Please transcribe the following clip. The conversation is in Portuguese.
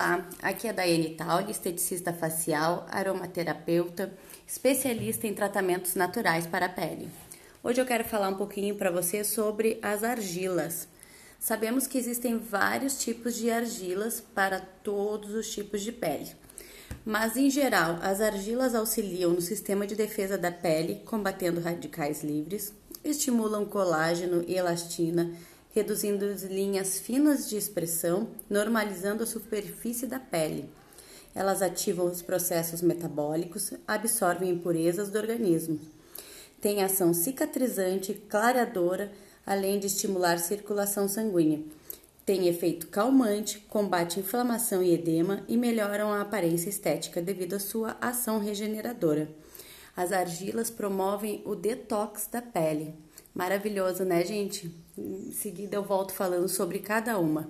Olá, aqui é a Daiane Tauli, esteticista facial, aromaterapeuta, especialista em tratamentos naturais para a pele. Hoje eu quero falar um pouquinho para você sobre as argilas. Sabemos que existem vários tipos de argilas para todos os tipos de pele. Mas em geral, as argilas auxiliam no sistema de defesa da pele, combatendo radicais livres, estimulam colágeno e elastina, reduzindo as linhas finas de expressão, normalizando a superfície da pele. Elas ativam os processos metabólicos, absorvem impurezas do organismo. Tem ação cicatrizante, clareadora, além de estimular circulação sanguínea. Tem efeito calmante, combate inflamação e edema e melhoram a aparência estética devido à sua ação regeneradora. As argilas promovem o detox da pele. Maravilhoso, né, gente? Em seguida eu volto falando sobre cada uma.